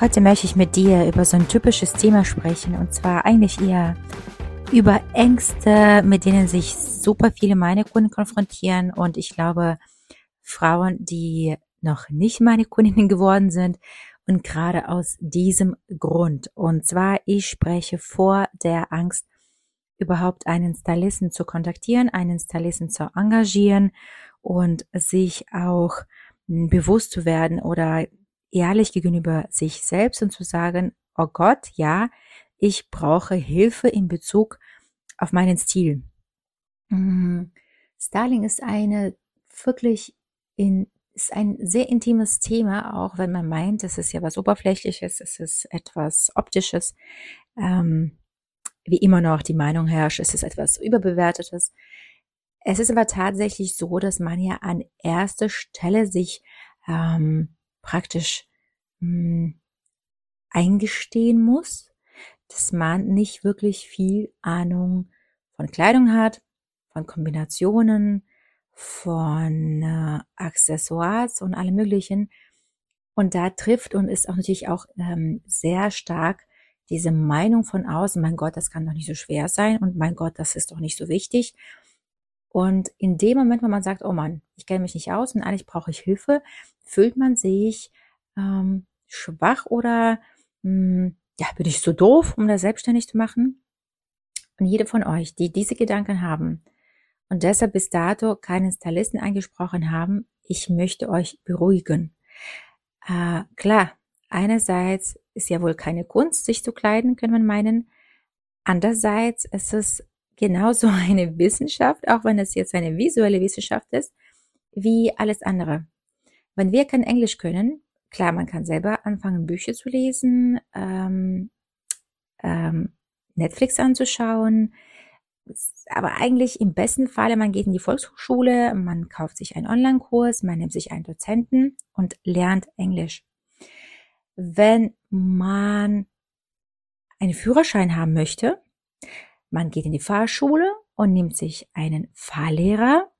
Heute möchte ich mit dir über so ein typisches Thema sprechen und zwar eigentlich eher über Ängste, mit denen sich super viele meine Kunden konfrontieren und ich glaube Frauen, die noch nicht meine Kundinnen geworden sind und gerade aus diesem Grund. Und zwar, ich spreche vor der Angst, überhaupt einen Stylisten zu kontaktieren, einen Stylisten zu engagieren und sich auch bewusst zu werden oder ehrlich gegenüber sich selbst und zu sagen, oh Gott, ja, ich brauche Hilfe in Bezug auf meinen Stil. Mhm. Styling ist eine wirklich in, ist ein sehr intimes Thema, auch wenn man meint, es ist ja was Oberflächliches, es ist etwas Optisches, ähm, wie immer noch die Meinung herrscht, es ist etwas Überbewertetes. Es ist aber tatsächlich so, dass man ja an erster Stelle sich ähm, praktisch mh, hm, eingestehen muss, dass man nicht wirklich viel Ahnung von Kleidung hat, von Kombinationen, von äh, Accessoires und allem Möglichen. Und da trifft und ist auch natürlich auch ähm, sehr stark diese Meinung von außen, mein Gott, das kann doch nicht so schwer sein und mein Gott, das ist doch nicht so wichtig. Und in dem Moment, wo man sagt, oh Mann, ich kenne mich nicht aus und eigentlich brauche ich Hilfe, fühlt man sich ähm, schwach oder mh, hm, ja, bin ich so doof, um das selbstständig zu machen? Und jede von euch, die diese Gedanken haben und deshalb bis dato keinen Stylisten angesprochen haben, ich möchte euch beruhigen. Äh, klar, einerseits ist ja wohl keine Kunst, sich zu kleiden, kann man meinen. Andererseits ist es genauso eine Wissenschaft, auch wenn es jetzt eine visuelle Wissenschaft ist, wie alles andere. Wenn wir kein Englisch können, klar, man kann selber anfangen, Bücher zu lesen, ähm, ähm, Netflix anzuschauen, aber eigentlich im besten Falle, man geht in die Volkshochschule, man kauft sich einen Online-Kurs, man nimmt sich einen Dozenten und lernt Englisch. Wenn man einen Führerschein haben möchte, man geht in die Fahrschule und nimmt sich einen Fahrlehrer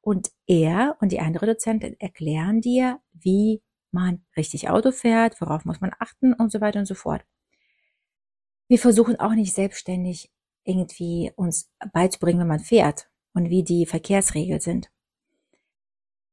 und er und die andere Dozentin erklären dir, wie man richtig Auto fährt, worauf muss man achten und so weiter und so fort. Wir versuchen auch nicht selbstständig irgendwie uns beizubringen, wenn man fährt und wie die Verkehrsregeln sind.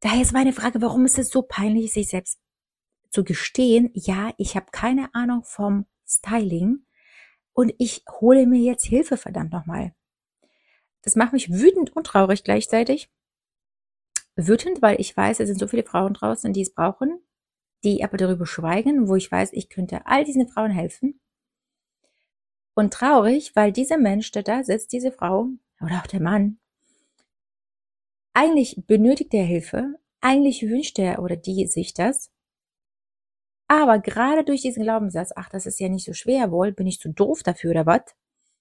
Daher ist meine Frage, warum ist es so peinlich, sich selbst zu gestehen, ja, ich habe keine Ahnung vom Styling und ich hole mir jetzt Hilfe, verdammt nochmal. Das macht mich wütend und traurig gleichzeitig. Wütend, weil ich weiß, es sind so viele Frauen draußen, die es brauchen, die aber darüber schweigen, wo ich weiß, ich könnte all diesen Frauen helfen. Und traurig, weil dieser Mensch, der da sitzt, diese Frau oder auch der Mann, eigentlich benötigt er Hilfe, eigentlich wünscht er oder die sich das, aber gerade durch diesen Glaubenssatz, ach, das ist ja nicht so schwer wohl, bin ich zu doof dafür oder was?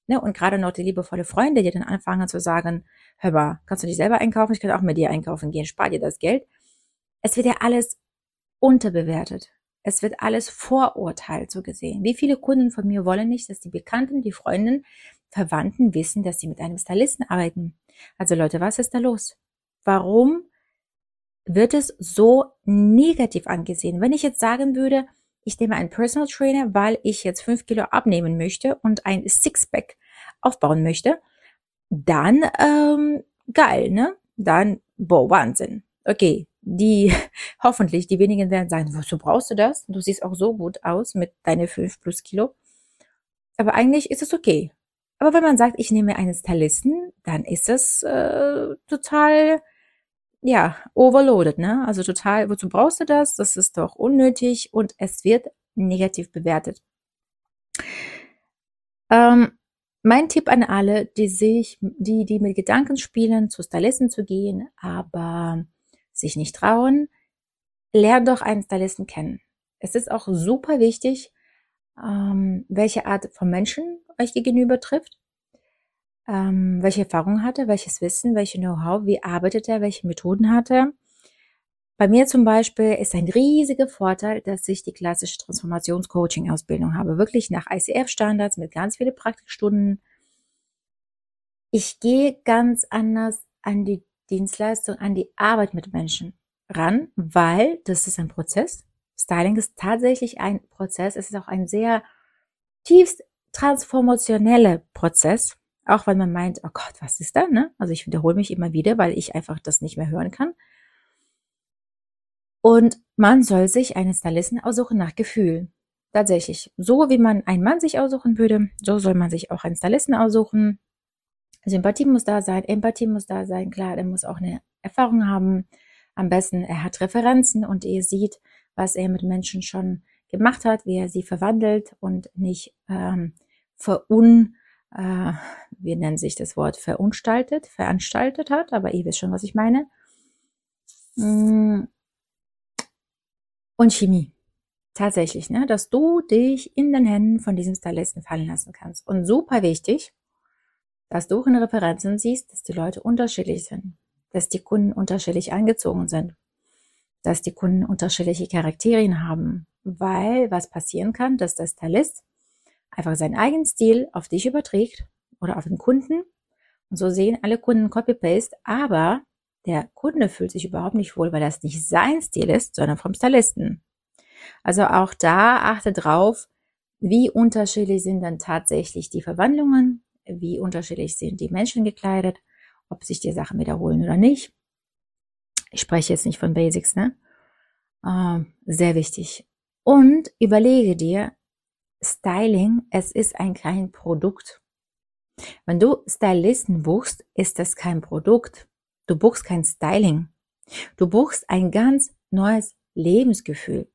Ne? Und gerade noch die liebevolle Freunde, die dann anfangen zu sagen, hör mal, kannst du dich selber einkaufen? Ich kann auch mit dir einkaufen gehen, spar dir das Geld. Es wird ja alles unterbewertet. Es wird alles vorurteilt so gesehen. Wie viele Kunden von mir wollen nicht, dass die Bekannten, die Freundinnen, Verwandten wissen, dass sie mit einem Stylisten arbeiten? Also Leute, was ist da los? Warum wird es so negativ angesehen? Wenn ich jetzt sagen würde, ich nehme einen Personal Trainer, weil ich jetzt fünf Kilo abnehmen möchte und ein Sixpack aufbauen möchte, dann ähm, geil, ne? Dann, boah, Wahnsinn. Okay, die hoffentlich, die wenigen werden sagen, wozu brauchst du das? Du siehst auch so gut aus mit deinen 5 plus Kilo. Aber eigentlich ist es okay. Aber wenn man sagt, ich nehme einen Stylisten, dann ist es äh, total, ja, overloaded, ne? Also total, wozu brauchst du das? Das ist doch unnötig und es wird negativ bewertet. Ähm, mein Tipp an alle, die sich, die, die mit Gedanken spielen, zu Stylisten zu gehen, aber sich nicht trauen, lern doch einen Stylisten kennen. Es ist auch super wichtig, ähm, welche Art von Menschen euch gegenüber trifft, ähm, welche Erfahrungen hatte, welches Wissen, welche Know-how, wie arbeitet er, welche Methoden hatte. Bei mir zum Beispiel ist ein riesiger Vorteil, dass ich die klassische Transformationscoaching-Ausbildung habe, wirklich nach ICF-Standards mit ganz vielen Praktikstunden. Ich gehe ganz anders an die Dienstleistung, an die Arbeit mit Menschen ran, weil das ist ein Prozess. Styling ist tatsächlich ein Prozess. Es ist auch ein sehr tiefst transformationeller Prozess. Auch wenn man meint, oh Gott, was ist da? Ne? Also ich wiederhole mich immer wieder, weil ich einfach das nicht mehr hören kann. Und man soll sich einen Stylisten aussuchen nach Gefühl. Tatsächlich. So wie man einen Mann sich aussuchen würde, so soll man sich auch einen Stylisten aussuchen. Sympathie muss da sein, Empathie muss da sein, klar, der muss auch eine Erfahrung haben. Am besten, er hat Referenzen und ihr seht, was er mit Menschen schon gemacht hat, wie er sie verwandelt und nicht ähm, verun, äh, wie nennt sich das Wort, verunstaltet, veranstaltet hat, aber ihr wisst schon, was ich meine. Mm. Und Chemie. Tatsächlich, ne, dass du dich in den Händen von diesem Stylisten fallen lassen kannst. Und super wichtig, dass du in Referenzen siehst, dass die Leute unterschiedlich sind, dass die Kunden unterschiedlich angezogen sind, dass die Kunden unterschiedliche Charakterien haben, weil was passieren kann, dass der Stylist einfach seinen eigenen Stil auf dich überträgt oder auf den Kunden und so sehen alle Kunden Copy-Paste, aber der Kunde fühlt sich überhaupt nicht wohl, weil das nicht sein Stil ist, sondern vom Stylisten. Also auch da achte drauf, wie unterschiedlich sind dann tatsächlich die Verwandlungen, wie unterschiedlich sind die Menschen gekleidet, ob sich die Sachen wiederholen oder nicht. Ich spreche jetzt nicht von Basics, ne? Äh, sehr wichtig. Und überlege dir, Styling, es ist ein kein Produkt. Wenn du Stylisten buchst, ist das kein Produkt. Du buchst kein Styling. Du buchst ein ganz neues Lebensgefühl.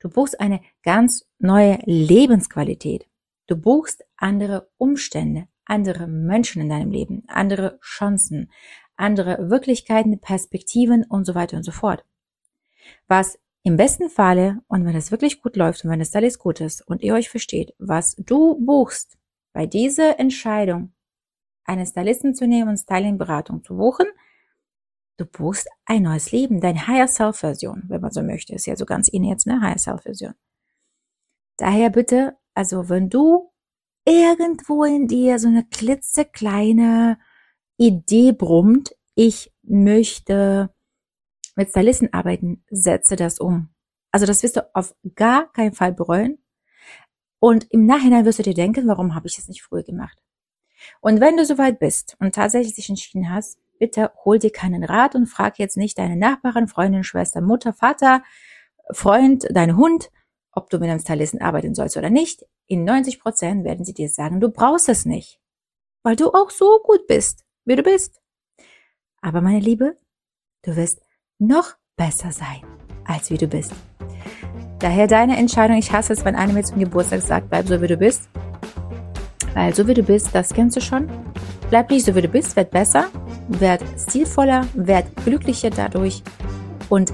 Du buchst eine ganz neue Lebensqualität. Du buchst andere Umstände, andere Menschen in deinem Leben, andere Chancen, andere Wirklichkeiten, Perspektiven und so weiter und so fort. Was im besten Falle, und wenn es wirklich gut läuft und wenn es alles gut ist und ihr euch versteht, was du buchst bei dieser Entscheidung, einen Stylisten zu nehmen und Stylingberatung zu buchen, du buchst ein neues Leben, deine Higher Self Version, wenn man so möchte, ist ja so ganz in jetzt, ne, Higher Self Version. Daher bitte, also wenn du irgendwo in dir so eine klitzekleine Idee brummt, ich möchte mit Stylisten arbeiten, setze das um. Also das wirst du auf gar keinen Fall bereuen. Und im Nachhinein wirst du dir denken, warum habe ich es nicht früher gemacht? Und wenn du soweit bist und tatsächlich dich entschieden hast, bitte hol dir keinen Rat und frag jetzt nicht deine Nachbarin, Freundin, Schwester, Mutter, Vater, Freund, deinen Hund, ob du mit einem Stylisten arbeiten sollst oder nicht. In 90 Prozent werden sie dir sagen, du brauchst es nicht, weil du auch so gut bist wie du bist. Aber meine Liebe, du wirst noch besser sein, als wie du bist. Daher deine Entscheidung, ich hasse es, wenn einer mir zum Geburtstag sagt, bleib so wie du bist. Weil so wie du bist, das kennst du schon. Bleib nicht so wie du bist, werd besser, werd stilvoller, werd glücklicher dadurch und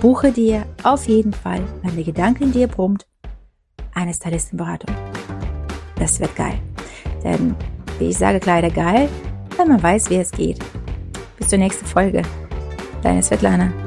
buche dir auf jeden Fall, wenn der Gedanke in dir brummt, eine Stylistenberatung. Das wird geil. Denn, wie ich sage, Kleider geil, wenn man weiß, wie es geht. Bis zur nächsten Folge. Deine Svetlana.